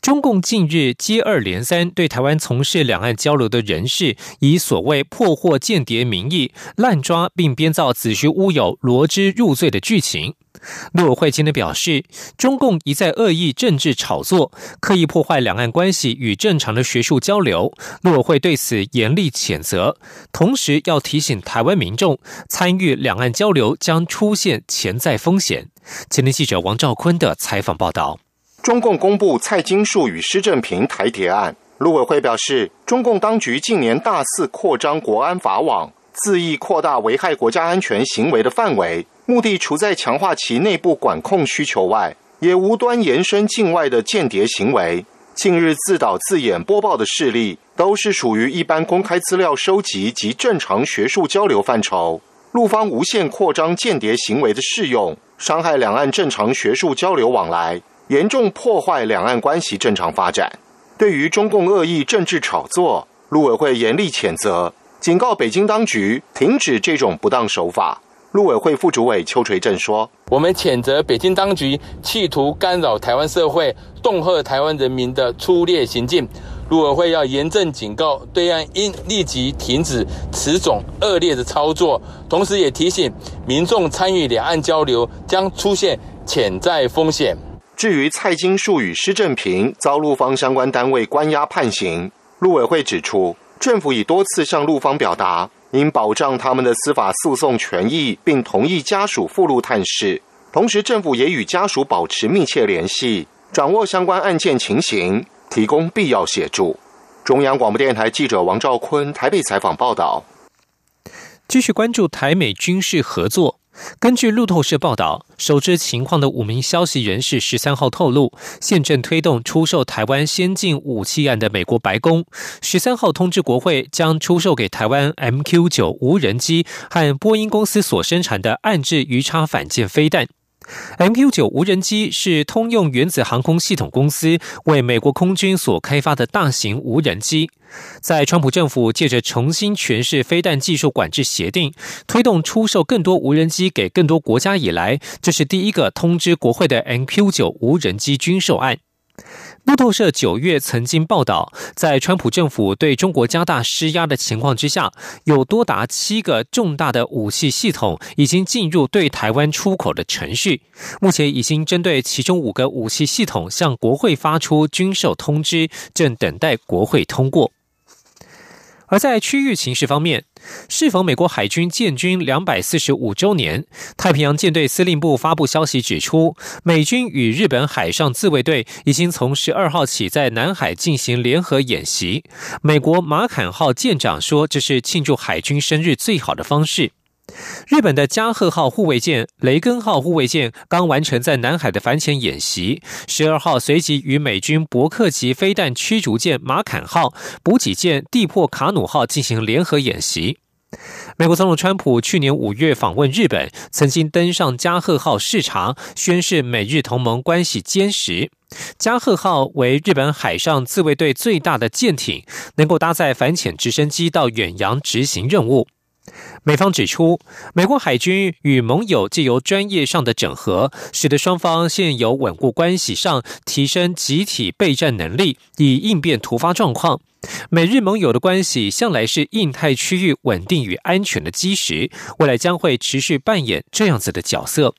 中共近日接二连三对台湾从事两岸交流的人士，以所谓破获间谍名义滥抓，并编造子虚乌有、罗织入罪的剧情。陆委会今天表示，中共一再恶意政治炒作，刻意破坏两岸关系与正常的学术交流。陆委会对此严厉谴责，同时要提醒台湾民众，参与两岸交流将出现潜在风险。前天记者王兆坤的采访报道。中共公布蔡金树与施正平台谍案，陆委会表示，中共当局近年大肆扩张国安法网，恣意扩大危害国家安全行为的范围，目的除在强化其内部管控需求外，也无端延伸境外的间谍行为。近日自导自演播报的事例，都是属于一般公开资料收集及正常学术交流范畴。陆方无限扩张间谍行为的适用，伤害两岸正常学术交流往来。严重破坏两岸关系正常发展。对于中共恶意政治炒作，陆委会严厉谴责，警告北京当局停止这种不当手法。陆委会副主委邱垂正说：“我们谴责北京当局企图干扰台湾社会、恫吓台湾人民的粗劣行径。陆委会要严正警告对岸，应立即停止此种恶劣的操作。同时，也提醒民众参与两岸交流将出现潜在风险。”至于蔡金树与施正平遭陆方相关单位关押判刑，陆委会指出，政府已多次向陆方表达，应保障他们的司法诉讼权益，并同意家属赴陆探视。同时，政府也与家属保持密切联系，掌握相关案件情形，提供必要协助。中央广播电台记者王兆坤台北采访报道。继续关注台美军事合作。根据路透社报道，熟知情况的五名消息人士十三号透露，现正推动出售台湾先进武器案的美国白宫十三号通知国会，将出售给台湾 MQ 九无人机和波音公司所生产的暗制鱼叉反舰飞弹。MQ 九无人机是通用原子航空系统公司为美国空军所开发的大型无人机。在川普政府借着重新诠释飞弹技术管制协定，推动出售更多无人机给更多国家以来，这是第一个通知国会的 MQ 九无人机军售案。路透社九月曾经报道，在川普政府对中国加大施压的情况之下，有多达七个重大的武器系统已经进入对台湾出口的程序。目前已经针对其中五个武器系统向国会发出军售通知，正等待国会通过。而在区域形势方面，适逢美国海军建军两百四十五周年，太平洋舰队司令部发布消息指出，美军与日本海上自卫队已经从十二号起在南海进行联合演习。美国马坎号舰长说，这是庆祝海军生日最好的方式。日本的加贺号护卫舰、雷根号护卫舰刚完成在南海的反潜演习，十二号随即与美军伯克级飞弹驱逐舰马坎号、补给舰地破卡努号进行联合演习。美国总统川普去年五月访问日本，曾经登上加贺号视察，宣示美日同盟关系坚实。加贺号为日本海上自卫队最大的舰艇，能够搭载反潜直升机到远洋执行任务。美方指出，美国海军与盟友借由专业上的整合，使得双方现有稳固关系上提升集体备战能力，以应变突发状况。美日盟友的关系向来是印太区域稳定与安全的基石，未来将会持续扮演这样子的角色。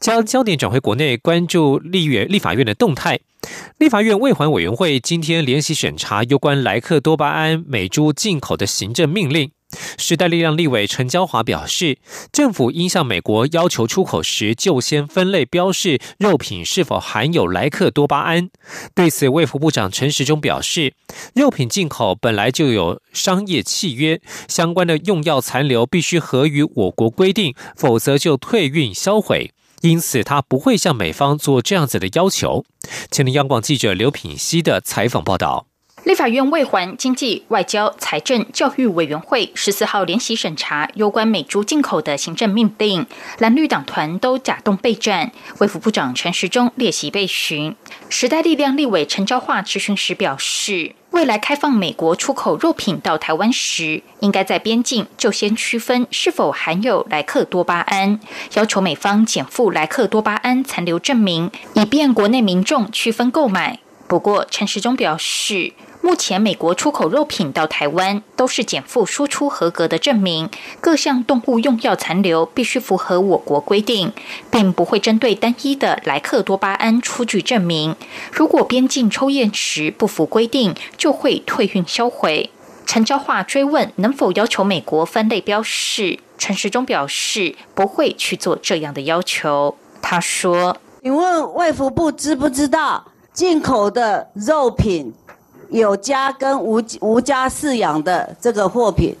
将焦点转回国内，关注立院立法院的动态。立法院卫环委员会今天联席审查有关莱克多巴胺美猪进口的行政命令。时代力量立委陈娇华表示，政府应向美国要求出口时就先分类标示肉品是否含有莱克多巴胺。对此，卫福部长陈时中表示，肉品进口本来就有商业契约，相关的用药残留必须合于我国规定，否则就退运销毁。因此，他不会向美方做这样子的要求。前的央广记者刘品熙的采访报道。立法院卫环经济、外交、财政、教育委员会十四号联席审查有关美猪进口的行政命令，蓝绿党团都假动备战。卫福部长陈时中列席备询，时代力量立委陈昭化质询时表示，未来开放美国出口肉品到台湾时，应该在边境就先区分是否含有莱克多巴胺，要求美方减负莱克多巴胺残留证明，以便国内民众区分购买。不过，陈时中表示。目前，美国出口肉品到台湾都是减负输出合格的证明，各项动物用药残留必须符合我国规定，并不会针对单一的莱克多巴胺出具证明。如果边境抽验时不符规定，就会退运销毁。陈昭化追问能否要求美国分类标示，陈时中表示不会去做这样的要求。他说：“请问卫福部知不知道进口的肉品？”有家跟无无家饲养的这个货品，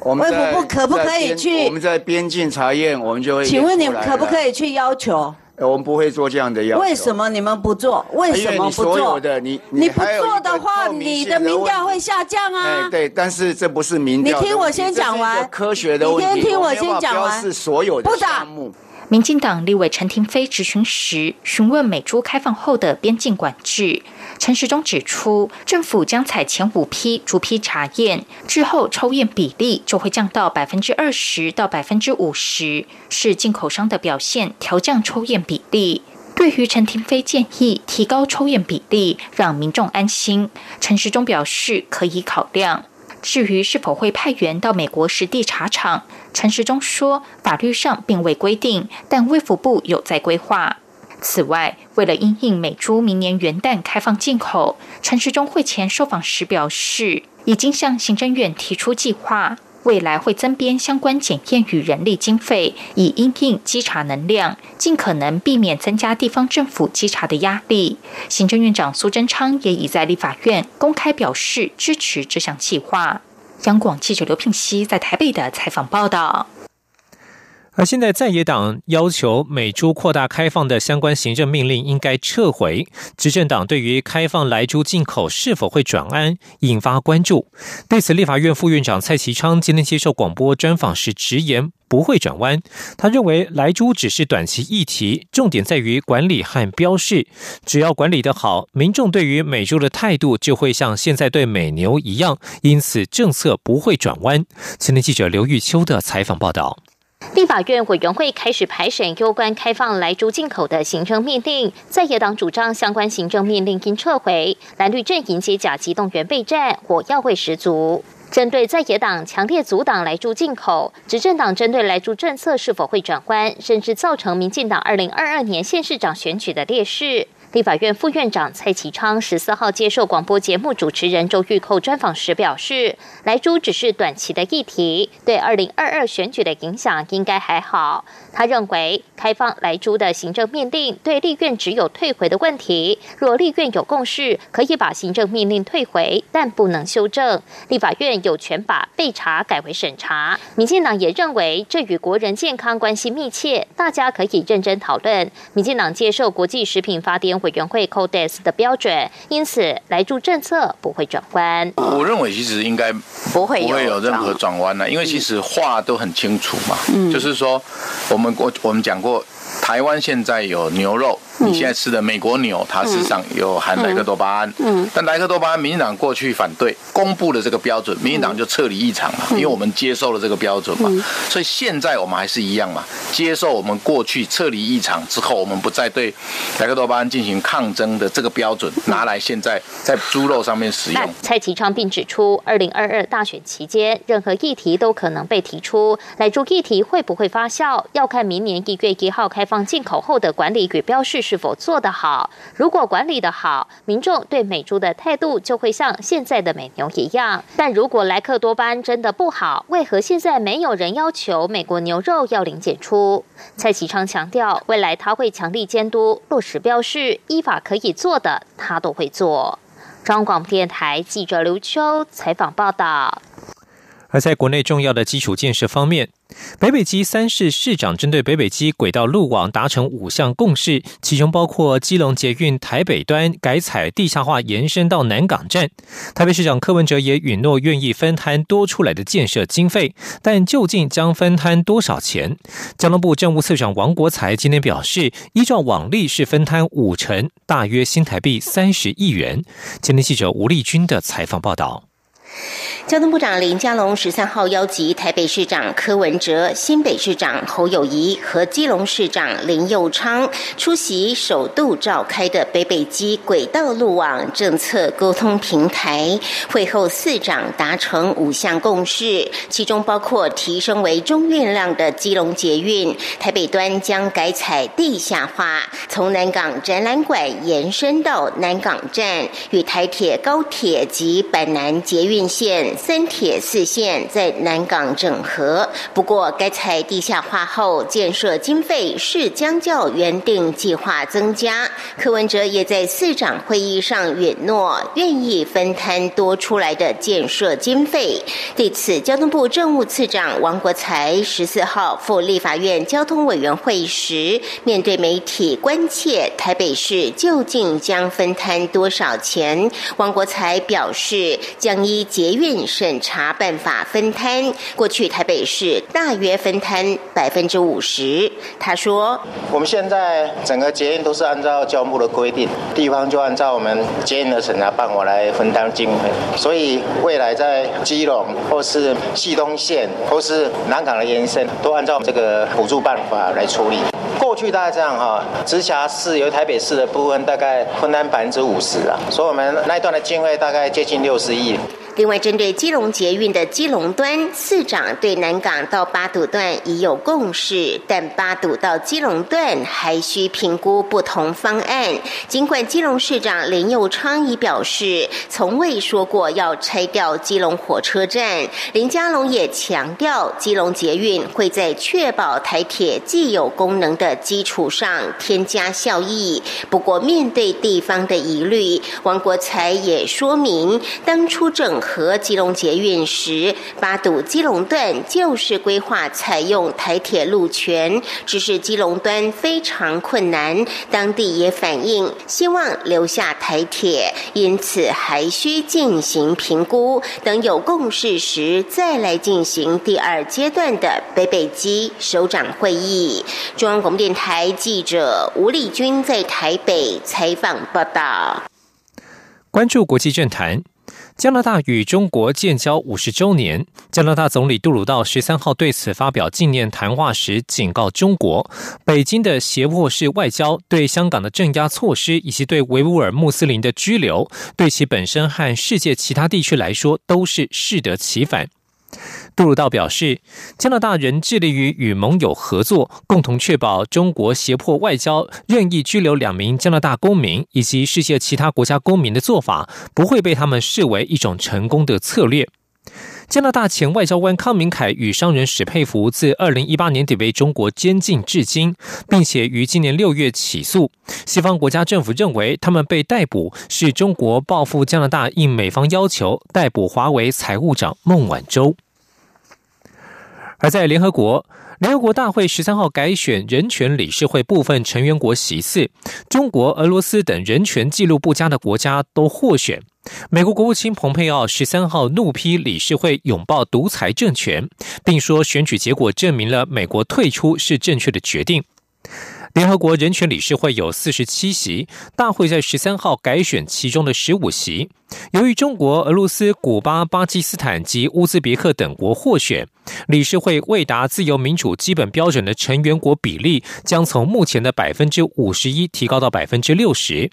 我们卫福部可不可以去？我们在边境查验，我们就会。请问你们可不可以去要求？我们不会做这样的要求。为什么你们不做？为什么不做？的你你不做的话，你的民调会下降啊。对，但是这不是民调。你听我先讲完。科学的问题。你先听我先讲完。是所有的项目。民进党立委陈廷飞质询时，询问美猪开放后的边境管制。陈时中指出，政府将采前五批逐批查验，之后抽验比例就会降到百分之二十到百分之五十，是进口商的表现调降抽验比例。对于陈廷飞建议提高抽验比例，让民众安心，陈时中表示可以考量。至于是否会派员到美国实地查厂，陈时中说，法律上并未规定，但卫福部有在规划。此外，为了因应美猪明年元旦开放进口，陈时中会前受访时表示，已经向行政院提出计划，未来会增编相关检验与人力经费，以因应稽查能量，尽可能避免增加地方政府稽查的压力。行政院长苏贞昌也已在立法院公开表示支持这项计划。央广记者刘聘熙在台北的采访报道。而现在在野党要求美猪扩大开放的相关行政命令应该撤回，执政党对于开放来猪进口是否会转安引发关注。对此，立法院副院长蔡其昌今天接受广播专访时直言不会转弯。他认为来猪只是短期议题，重点在于管理和标示。只要管理得好，民众对于美猪的态度就会像现在对美牛一样，因此政策不会转弯。前天记者刘玉秋的采访报道。立法院委员会开始排审有关开放来猪进口的行政命令，在野党主张相关行政命令应撤回，蓝绿阵营接甲机动员备战，火药味十足。针对在野党强烈阻挡来猪进口，执政党针对来猪政策是否会转弯，甚至造成民进党二零二二年县市长选举的劣势。立法院副院长蔡启昌十四号接受广播节目主持人周玉蔻专访时表示，莱猪只是短期的议题，对二零二二选举的影响应该还好。他认为，开放莱猪的行政命令对立院只有退回的问题，若立院有共识，可以把行政命令退回，但不能修正。立法院有权把备查改为审查。民进党也认为，这与国人健康关系密切，大家可以认真讨论。民进党接受国际食品法典。委员会 Codes 的标准，因此来住政策不会转弯。我认为其实应该不会不会有任何转弯了，因为其实话都很清楚嘛，就是说我们我我们讲过，台湾现在有牛肉。你现在吃的美国牛，它事实上有含莱克多巴胺，嗯，但莱克多巴胺，民进党过去反对公布了这个标准，民进党就撤离议场嘛，因为我们接受了这个标准嘛，所以现在我们还是一样嘛，接受我们过去撤离议场之后，我们不再对莱克多巴胺进行抗争的这个标准拿来现在在猪肉上面使用。蔡其昌并指出，二零二二大选期间，任何议题都可能被提出，来猪议题会不会发酵，要看明年一月一号开放进口后的管理与标示。是否做得好？如果管理得好，民众对美猪的态度就会像现在的美牛一样。但如果莱克多巴胺真的不好，为何现在没有人要求美国牛肉要零检出？蔡启昌强调，未来他会强力监督落实标示，依法可以做的他都会做。中央广播电台记者刘秋采访报道。而在国内重要的基础建设方面，北北基三市市长针对北北基轨道路网达成五项共识，其中包括基隆捷运台北端改采地下化延伸到南港站。台北市长柯文哲也允诺愿意分摊多出来的建设经费，但究竟将分摊多少钱？交通部政务次长王国才今天表示，依照往例是分摊五成，大约新台币三十亿元。今天记者吴丽君的采访报道。交通部长林佳龙十三号邀集台北市长柯文哲、新北市长侯友谊和基隆市长林佑昌出席首度召开的北北基轨道路网政策沟通平台会后，四长达成五项共识，其中包括提升为中运量的基隆捷运台北端将改采地下化，从南港展览馆延伸到南港站，与台铁、高铁及板南捷运。线三铁四线在南港整合，不过该采地下化后，建设经费是将较原定计划增加。柯文哲也在市长会议上允诺，愿意分摊多出来的建设经费。对此，交通部政务次长王国才十四号赴立法院交通委员会时，面对媒体关切台北市究竟将分摊多少钱，王国才表示将依。捷运审查办法分摊，过去台北市大约分摊百分之五十。他说：“我们现在整个捷运都是按照交通部的规定，地方就按照我们捷运的审查办法来分担经费。所以未来在基隆或是西东线或是南港的延伸，都按照这个补助办法来处理。过去大概这样哈，直辖市由台北市的部分大概分担百分之五十啊，所以我们那一段的经费大概接近六十亿。”另外，针对基隆捷运的基隆端，市长对南港到八堵段已有共识，但八堵到基隆段还需评估不同方案。尽管基隆市长林佑昌已表示，从未说过要拆掉基隆火车站，林佳龙也强调，基隆捷运会在确保台铁既有功能的基础上添加效益。不过，面对地方的疑虑，王国才也说明，当初整合。和基隆捷运时，八堵基隆段就是规划采用台铁路权，只是基隆端非常困难，当地也反映希望留下台铁，因此还需进行评估，等有共识时再来进行第二阶段的北北基首长会议。中央广播电台记者吴丽君在台北采访报道。关注国际政坛。加拿大与中国建交五十周年，加拿大总理杜鲁道十三号对此发表纪念谈话时，警告中国，北京的胁迫式外交、对香港的镇压措施以及对维吾尔穆斯林的拘留，对其本身和世界其他地区来说都是适得其反。杜鲁道表示，加拿大仍致力于与盟友合作，共同确保中国胁迫外交、任意拘留两名加拿大公民以及世界其他国家公民的做法，不会被他们视为一种成功的策略。加拿大前外交官康明凯与商人史佩福自二零一八年底被中国监禁至今，并且于今年六月起诉。西方国家政府认为他们被逮捕是中国报复加拿大，应美方要求逮捕华为财务长孟晚舟。而在联合国，联合国大会十三号改选人权理事会部分成员国席次，中国、俄罗斯等人权记录不佳的国家都获选。美国国务卿蓬佩奥十三号怒批理事会拥抱独裁政权，并说选举结果证明了美国退出是正确的决定。联合国人权理事会有四十七席，大会在十三号改选其中的十五席。由于中国、俄罗斯、古巴、巴基斯坦及乌兹别克等国获选，理事会未达自由民主基本标准的成员国比例将从目前的百分之五十一提高到百分之六十。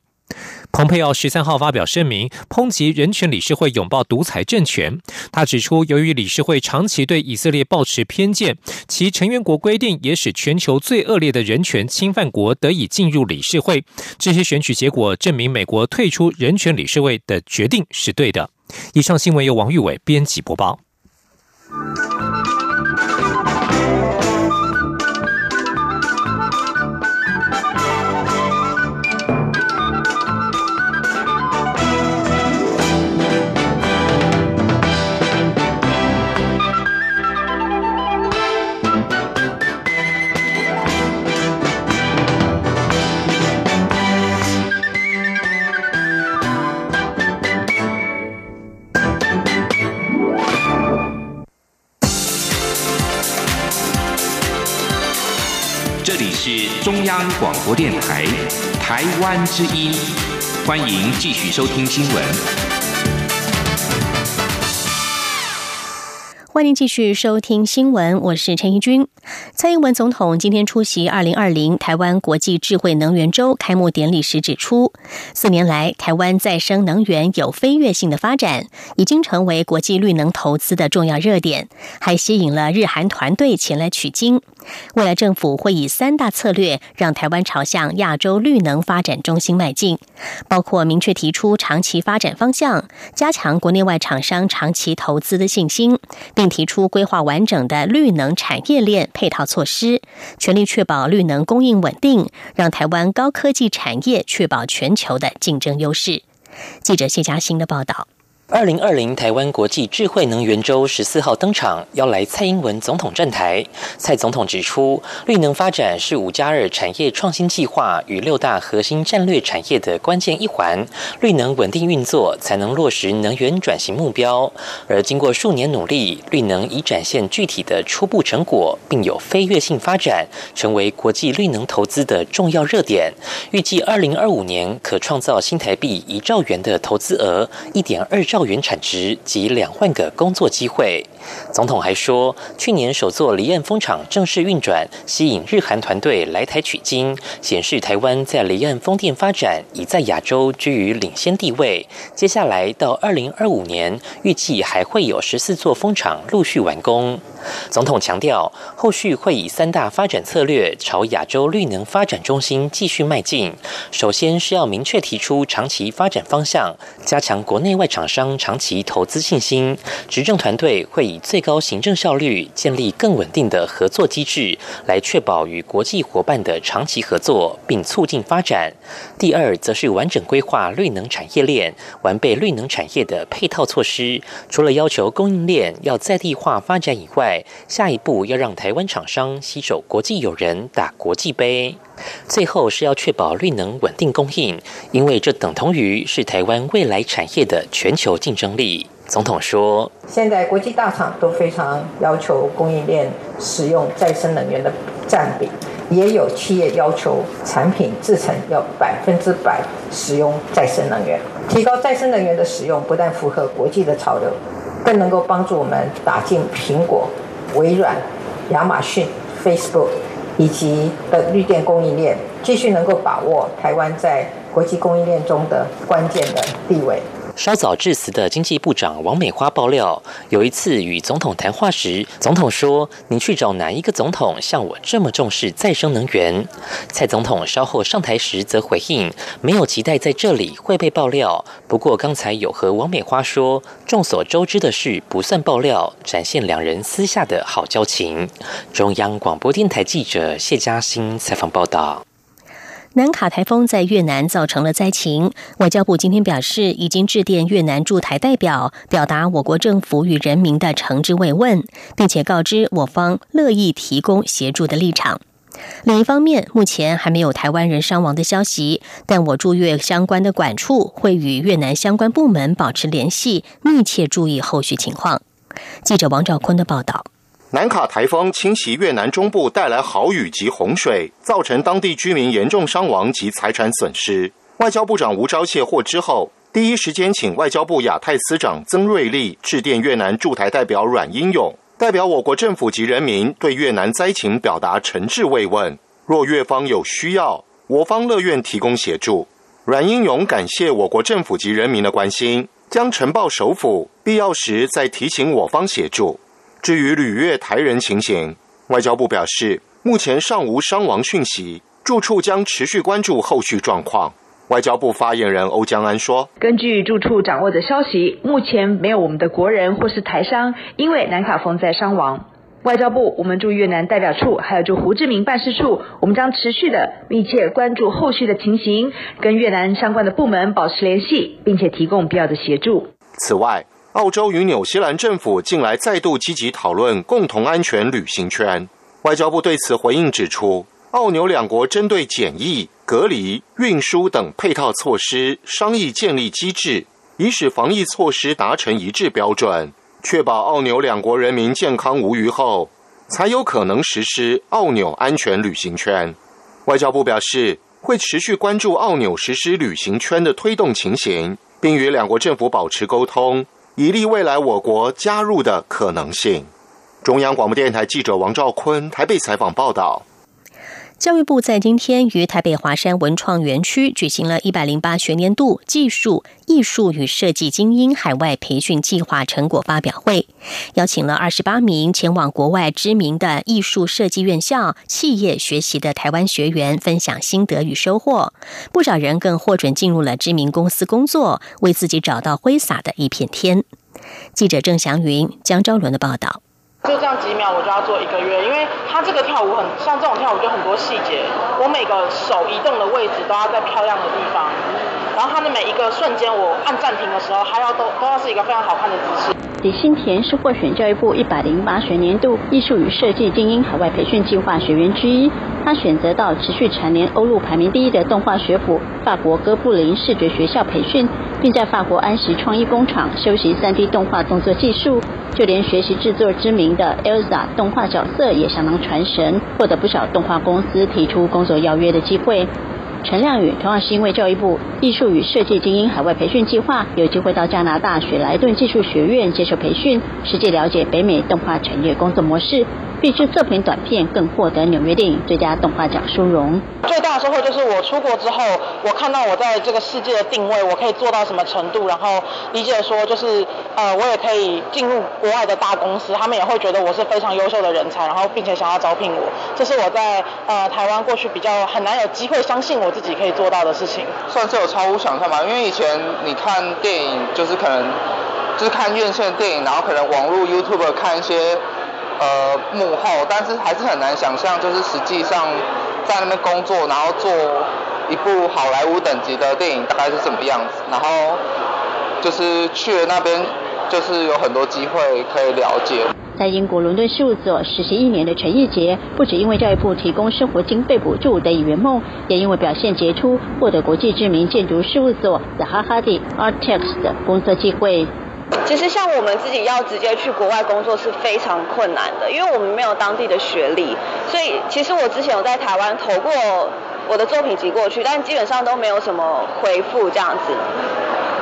蓬佩奥十三号发表声明，抨击人权理事会拥抱独裁政权。他指出，由于理事会长期对以色列抱持偏见，其成员国规定也使全球最恶劣的人权侵犯国得以进入理事会。这些选举结果证明，美国退出人权理事会的决定是对的。以上新闻由王玉伟编辑播报。是中央广播电台台湾之音，欢迎继续收听新闻。欢迎继续收听新闻，我是陈怡君。蔡英文总统今天出席二零二零台湾国际智慧能源周开幕典礼时指出，四年来台湾再生能源有飞跃性的发展，已经成为国际绿能投资的重要热点，还吸引了日韩团队前来取经。未来政府会以三大策略，让台湾朝向亚洲绿能发展中心迈进，包括明确提出长期发展方向，加强国内外厂商长期投资的信心，并提出规划完整的绿能产业链配套措施，全力确保绿能供应稳定，让台湾高科技产业确保全球的竞争优势。记者谢嘉欣的报道。二零二零台湾国际智慧能源周十四号登场，邀来蔡英文总统站台。蔡总统指出，绿能发展是五加二产业创新计划与六大核心战略产业的关键一环，绿能稳定运作才能落实能源转型目标。而经过数年努力，绿能已展现具体的初步成果，并有飞跃性发展，成为国际绿能投资的重要热点。预计二零二五年可创造新台币一兆元的投资额，一点二兆。到原产值及两万个工作机会。总统还说，去年首座离岸风场正式运转，吸引日韩团队来台取经，显示台湾在离岸风电发展已在亚洲居于领先地位。接下来到二零二五年，预计还会有十四座风场陆续完工。总统强调，后续会以三大发展策略朝亚洲绿能发展中心继续迈进。首先是要明确提出长期发展方向，加强国内外厂商长期投资信心。执政团队会以最高行政效率，建立更稳定的合作机制，来确保与国际伙伴的长期合作，并促进发展。第二，则是完整规划绿能产业链，完备绿能产业的配套措施。除了要求供应链要在地化发展以外，下一步要让台湾厂商携手国际友人打国际杯。最后是要确保绿能稳定供应，因为这等同于是台湾未来产业的全球竞争力。总统说：“现在国际大厂都非常要求供应链使用再生能源的占比，也有企业要求产品制成要百分之百使用再生能源。提高再生能源的使用，不但符合国际的潮流，更能够帮助我们打进苹果、微软、亚马逊、Facebook 以及的绿电供应链，继续能够把握台湾在国际供应链中的关键的地位。”稍早致辞的经济部长王美花爆料，有一次与总统谈话时，总统说：“你去找哪一个总统像我这么重视再生能源？”蔡总统稍后上台时则回应：“没有期待在这里会被爆料，不过刚才有和王美花说，众所周知的事不算爆料，展现两人私下的好交情。”中央广播电台记者谢嘉欣采访报道。南卡台风在越南造成了灾情，外交部今天表示，已经致电越南驻台代表，表达我国政府与人民的诚挚慰问，并且告知我方乐意提供协助的立场。另一方面，目前还没有台湾人伤亡的消息，但我驻越相关的管处会与越南相关部门保持联系，密切注意后续情况。记者王兆坤的报道。南卡台风侵袭越南中部，带来豪雨及洪水，造成当地居民严重伤亡及财产损失。外交部长吴钊燮获知后，第一时间请外交部亚太司长曾瑞丽致电越南驻台代表阮英勇，代表我国政府及人民对越南灾情表达诚挚慰问。若越方有需要，我方乐愿提供协助。阮英勇感谢我国政府及人民的关心，将呈报首府，必要时再提醒我方协助。至于旅越台人情形，外交部表示，目前尚无伤亡讯息，住处将持续关注后续状况。外交部发言人欧江安说：“根据住处掌握的消息，目前没有我们的国人或是台商因为南卡峰在伤亡。外交部，我们驻越南代表处还有驻胡志明办事处，我们将持续的密切关注后续的情形，跟越南相关的部门保持联系，并且提供必要的协助。此外。”澳洲与纽西兰政府近来再度积极讨论共同安全旅行圈。外交部对此回应指出，澳纽两国针对检疫、隔离、运输等配套措施商议建立机制，以使防疫措施达成一致标准，确保澳纽两国人民健康无虞后，才有可能实施澳纽安全旅行圈。外交部表示，会持续关注澳纽实施旅行圈的推动情形，并与两国政府保持沟通，以利未来我国加入的可能性。中央广播电台记者王兆坤台北采访报道。教育部在今天于台北华山文创园区举行了一百零八学年度技术、艺术与设计精英海外培训计划成果发表会，邀请了二十八名前往国外知名的艺术设计院校、企业学习的台湾学员分享心得与收获。不少人更获准进入了知名公司工作，为自己找到挥洒的一片天。记者郑祥云、江昭伦的报道。就这样几秒，我就要做一个月，因为他这个跳舞很像这种跳舞，就很多细节，我每个手移动的位置都要在漂亮的地方，然后他的每一个瞬间，我按暂停的时候，还要都都要是一个非常好看的姿势。李新田是获选教育部一百零八学年度艺术与设计精英海外培训计划学员之一，他选择到持续蝉联欧陆排名第一的动画学府法国哥布林视觉学校培训，并在法国安石创意工厂修习三 D 动画动作技术。就连学习制作知名的 Elsa 动画角色也相当传神，获得不少动画公司提出工作邀约的机会。陈亮宇同样是因为教育部艺术与设计精英海外培训计划，有机会到加拿大雪莱顿技术学院接受培训，实际了解北美动画产业工作模式。并制作品短片，更获得纽约电影最佳动画奖殊荣。最大的收获就是我出国之后，我看到我在这个世界的定位，我可以做到什么程度，然后理解说就是呃，我也可以进入国外的大公司，他们也会觉得我是非常优秀的人才，然后并且想要招聘我。这是我在呃台湾过去比较很难有机会相信我自己可以做到的事情。算是有超乎想象吧，因为以前你看电影就是可能就是看院线电影，然后可能网络 YouTube 看一些。呃，幕后，但是还是很难想象，就是实际上在那边工作，然后做一部好莱坞等级的电影大概是什么样子。然后就是去了那边，就是有很多机会可以了解。在英国伦敦事务所实习一年的陈义杰，不止因为教育部提供生活经费补助得以圆梦，也因为表现杰出，获得国际知名建筑事务所 The Hardy Architects 的工作机会。其实像我们自己要直接去国外工作是非常困难的，因为我们没有当地的学历，所以其实我之前有在台湾投过我的作品集过去，但基本上都没有什么回复这样子。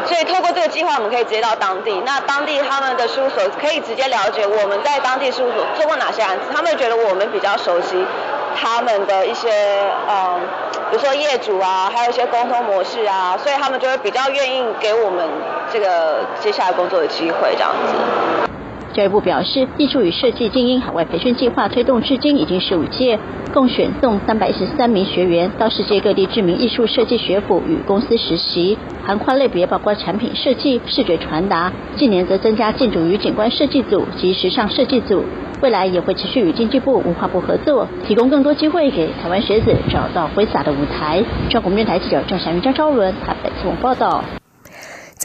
所以透过这个计划，我们可以直接到当地，那当地他们的事务所可以直接了解我们在当地事务所做过哪些案子，他们觉得我们比较熟悉他们的一些嗯。比如说业主啊，还有一些沟通模式啊，所以他们就会比较愿意给我们这个接下来工作的机会这样子。教育部表示，艺术与设计精英海外培训计划推动至今已经十五届，共选送三百一十三名学员到世界各地知名艺术设计学府与公司实习，涵跨类别包括产品设计、视觉传达，近年则增加建筑与景观设计组及时尚设计组。未来也会持续与经济部、文化部合作，提供更多机会给台湾学子找到挥洒的舞台。中国电台记者郑祥云、张昭伦台北新闻报道。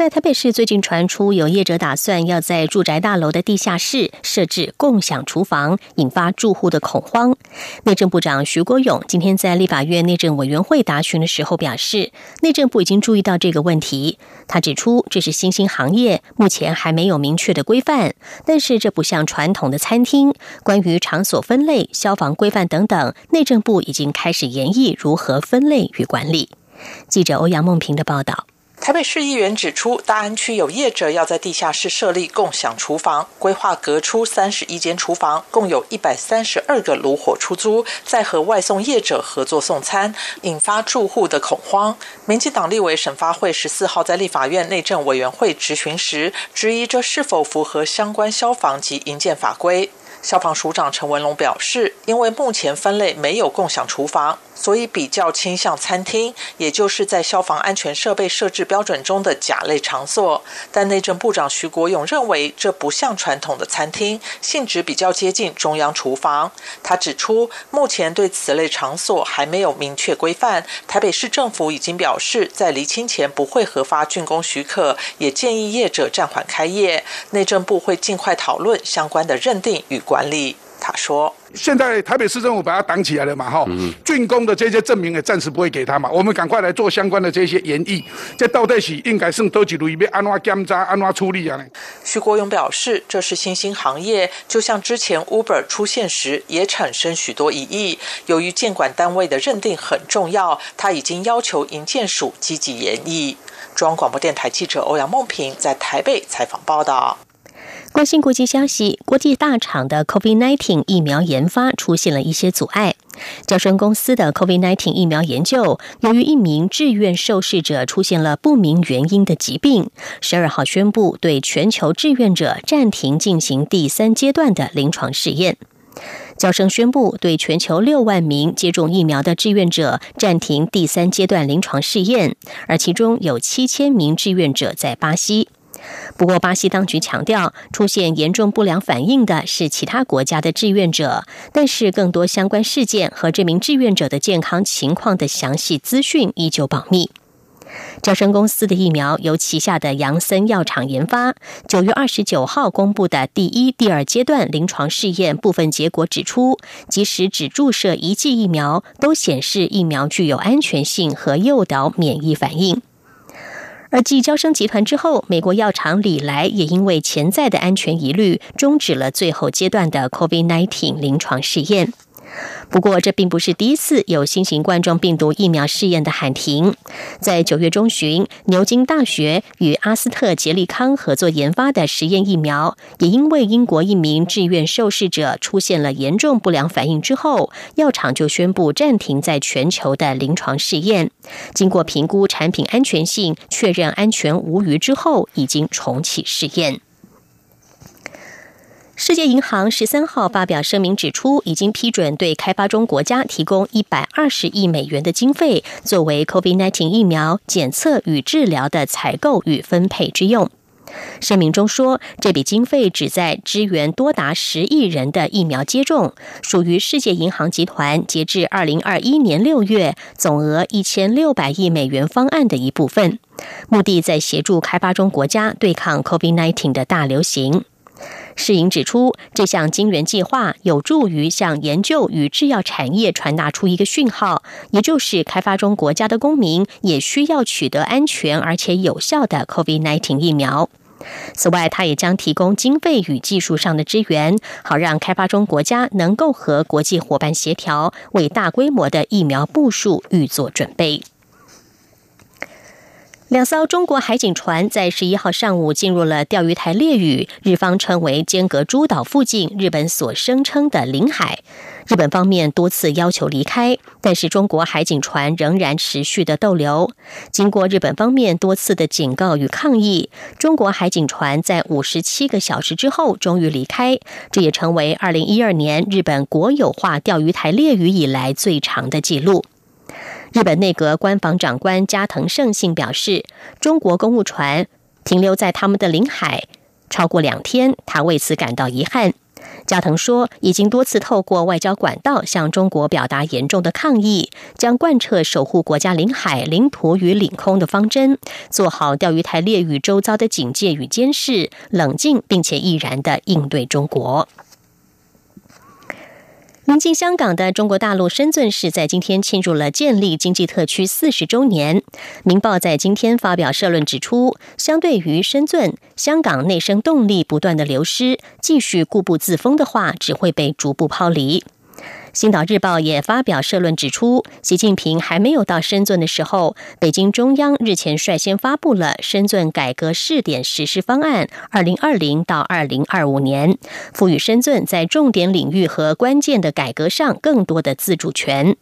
在台北市最近传出有业者打算要在住宅大楼的地下室设置共享厨房，引发住户的恐慌。内政部长徐国勇今天在立法院内政委员会答询的时候表示，内政部已经注意到这个问题。他指出，这是新兴行业，目前还没有明确的规范，但是这不像传统的餐厅，关于场所分类、消防规范等等，内政部已经开始研议如何分类与管理。记者欧阳梦平的报道。台北市议员指出，大安区有业者要在地下室设立共享厨房，规划隔出三十一间厨房，共有一百三十二个炉火出租，再和外送业者合作送餐，引发住户的恐慌。民进党立委沈发会十四号在立法院内政委员会质询时，质疑这是否符合相关消防及营建法规。消防署长陈文龙表示，因为目前分类没有共享厨房。所以比较倾向餐厅，也就是在消防安全设备设置标准中的甲类场所。但内政部长徐国勇认为，这不像传统的餐厅，性质比较接近中央厨房。他指出，目前对此类场所还没有明确规范。台北市政府已经表示，在离清前不会核发竣工许可，也建议业者暂缓开业。内政部会尽快讨论相关的认定与管理。他说：“现在台北市政府把它挡起来了嘛，哈，竣工的这些证明也暂时不会给他嘛。我们赶快来做相关的这些研议，这到底是应该剩多几路，以便安怎检查、安怎处理啊？”徐国勇表示：“这是新兴行业，就像之前 Uber 出现时也产生许多疑义。由于监管单位的认定很重要，他已经要求营建署积极研议。”中央广播电台记者欧阳梦平在台北采访报道。关心国际消息，国际大厂的 COVID-19 疫苗研发出现了一些阻碍。交生公司的 COVID-19 疫苗研究，由于一名志愿受试者出现了不明原因的疾病，十二号宣布对全球志愿者暂停进行第三阶段的临床试验。交生宣布对全球六万名接种疫苗的志愿者暂停第三阶段临床试验，而其中有七千名志愿者在巴西。不过，巴西当局强调，出现严重不良反应的是其他国家的志愿者，但是更多相关事件和这名志愿者的健康情况的详细资讯依旧保密。招生公司的疫苗由旗下的杨森药厂研发。九月二十九号公布的第一、第二阶段临床试验部分结果指出，即使只注射一剂疫苗，都显示疫苗具有安全性和诱导免疫反应。而继交生集团之后，美国药厂李来也因为潜在的安全疑虑，终止了最后阶段的 COVID-19 临床试验。不过，这并不是第一次有新型冠状病毒疫苗试验的喊停。在九月中旬，牛津大学与阿斯特捷利康合作研发的实验疫苗，也因为英国一名志愿受试者出现了严重不良反应之后，药厂就宣布暂停在全球的临床试验。经过评估产品安全性，确认安全无虞之后，已经重启试验。世界银行十三号发表声明指出，已经批准对开发中国家提供一百二十亿美元的经费，作为 COVID-19 疫苗检测与治疗的采购与分配之用。声明中说，这笔经费旨在支援多达十亿人的疫苗接种，属于世界银行集团截至二零二一年六月总额一千六百亿美元方案的一部分，目的在协助开发中国家对抗 COVID-19 的大流行。世银指出，这项金援计划有助于向研究与制药产业传达出一个讯号，也就是开发中国家的公民也需要取得安全而且有效的 COVID-19 疫苗。此外，它也将提供经费与技术上的支援，好让开发中国家能够和国际伙伴协调，为大规模的疫苗部署预做准备。两艘中国海警船在十一号上午进入了钓鱼台列屿，日方称为尖阁诸岛附近日本所声称的领海。日本方面多次要求离开，但是中国海警船仍然持续的逗留。经过日本方面多次的警告与抗议，中国海警船在五十七个小时之后终于离开，这也成为二零一二年日本国有化钓鱼台列屿以来最长的记录。日本内阁官房长官加藤胜信表示，中国公务船停留在他们的领海超过两天，他为此感到遗憾。加藤说，已经多次透过外交管道向中国表达严重的抗议，将贯彻守护国家领海、领土与领空的方针，做好钓鱼台列屿周遭的警戒与监视，冷静并且毅然的应对中国。临近香港的中国大陆深圳市在今天庆祝了建立经济特区四十周年。《明报》在今天发表社论指出，相对于深圳，香港内生动力不断的流失，继续固步自封的话，只会被逐步抛离。《星岛日报》也发表社论指出，习近平还没有到深圳的时候，北京中央日前率先发布了深圳改革试点实施方案（二零二零到二零二五年），赋予深圳在重点领域和关键的改革上更多的自主权。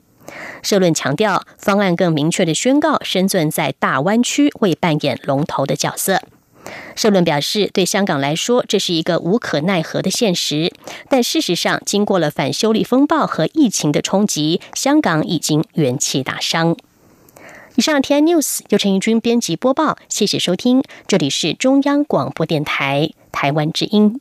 社论强调，方案更明确的宣告，深圳在大湾区会扮演龙头的角色。社论表示，对香港来说，这是一个无可奈何的现实。但事实上，经过了反修例风暴和疫情的冲击，香港已经元气大伤。以上 T I News 由陈义军编辑播报，谢谢收听，这里是中央广播电台台湾之音。